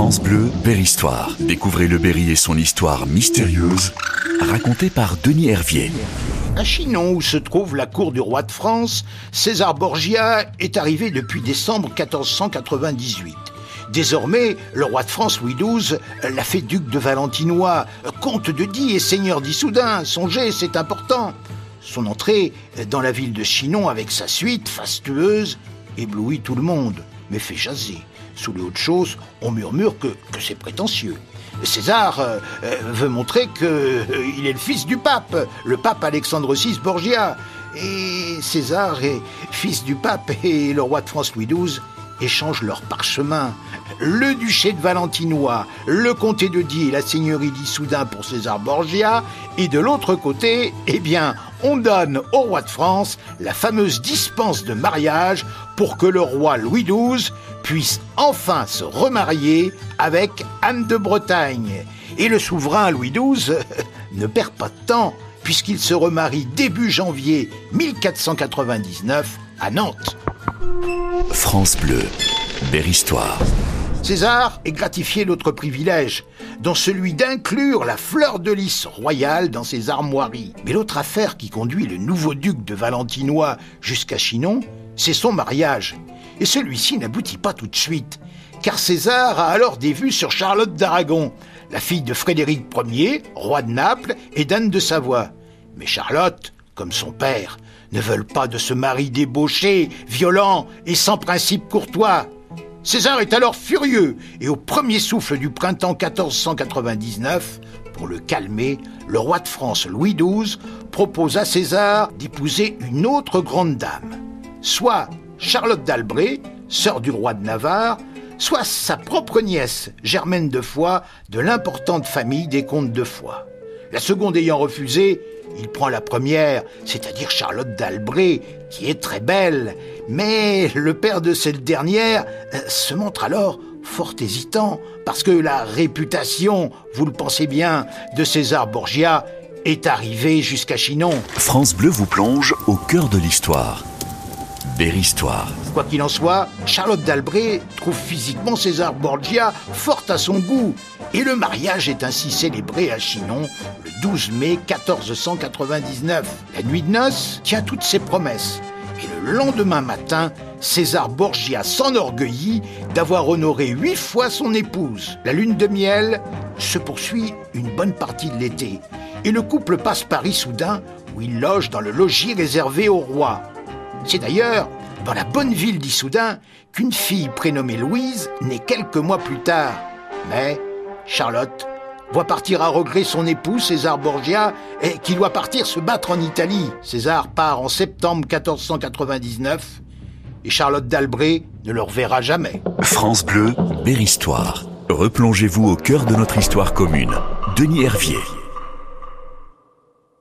France Bleu, Berry-Histoire. Découvrez le Berry et son histoire mystérieuse, racontée par Denis Hervier. À Chinon, où se trouve la cour du roi de France, César Borgia est arrivé depuis décembre 1498. Désormais, le roi de France Louis XII l'a fait duc de Valentinois, comte de Die et seigneur d'Issoudun. Songez, c'est important. Son entrée dans la ville de Chinon avec sa suite fastueuse éblouit tout le monde, mais fait jaser. Sous les hautes choses, on murmure que, c'est prétentieux. César euh, euh, veut montrer qu'il euh, est le fils du pape, le pape Alexandre VI Borgia. Et César est fils du pape et le roi de France Louis XII échangent leurs parchemins. Le duché de Valentinois, le comté de Die et la seigneurie d'Issoudun pour César Borgia, et de l'autre côté, eh bien, on donne au roi de France la fameuse dispense de mariage pour que le roi Louis XII puisse enfin se remarier avec Anne de Bretagne. Et le souverain Louis XII ne perd pas de temps puisqu'il se remarie début janvier 1499 à Nantes. France Bleu, Berry-Histoire. César est gratifié d'autres privilèges, dont celui d'inclure la fleur de lys royale dans ses armoiries. Mais l'autre affaire qui conduit le nouveau duc de Valentinois jusqu'à Chinon, c'est son mariage. Et celui-ci n'aboutit pas tout de suite, car César a alors des vues sur Charlotte d'Aragon, la fille de Frédéric Ier, roi de Naples, et d'Anne de Savoie. Mais Charlotte, comme son père, ne veulent pas de ce mari débauché, violent et sans principe courtois. César est alors furieux et au premier souffle du printemps 1499, pour le calmer, le roi de France Louis XII propose à César d'épouser une autre grande dame, soit Charlotte d'Albret, sœur du roi de Navarre, soit sa propre nièce, Germaine de Foix, de l'importante famille des comtes de Foix. La seconde ayant refusé, il prend la première, c'est-à-dire Charlotte d'Albret, qui est très belle, mais le père de cette dernière euh, se montre alors fort hésitant, parce que la réputation, vous le pensez bien, de César Borgia est arrivée jusqu'à Chinon. France Bleu vous plonge au cœur de l'histoire. Quoi qu'il en soit, Charlotte d'Albret trouve physiquement César Borgia fort à son goût, et le mariage est ainsi célébré à Chinon le 12 mai 1499. La nuit de noces tient toutes ses promesses. Et le lendemain matin, César Borgia s'enorgueillit d'avoir honoré huit fois son épouse. La lune de miel se poursuit une bonne partie de l'été. Et le couple passe Paris soudain, où il loge dans le logis réservé au roi. C'est d'ailleurs dans la bonne ville d'Issoudun qu'une fille prénommée Louise naît quelques mois plus tard. Mais Charlotte voit partir à regret son époux César Borgia et qui doit partir se battre en Italie. César part en septembre 1499 et Charlotte d'Albret ne le reverra jamais. France Bleu, Berry-Histoire. Replongez-vous au cœur de notre histoire commune. Denis Hervier.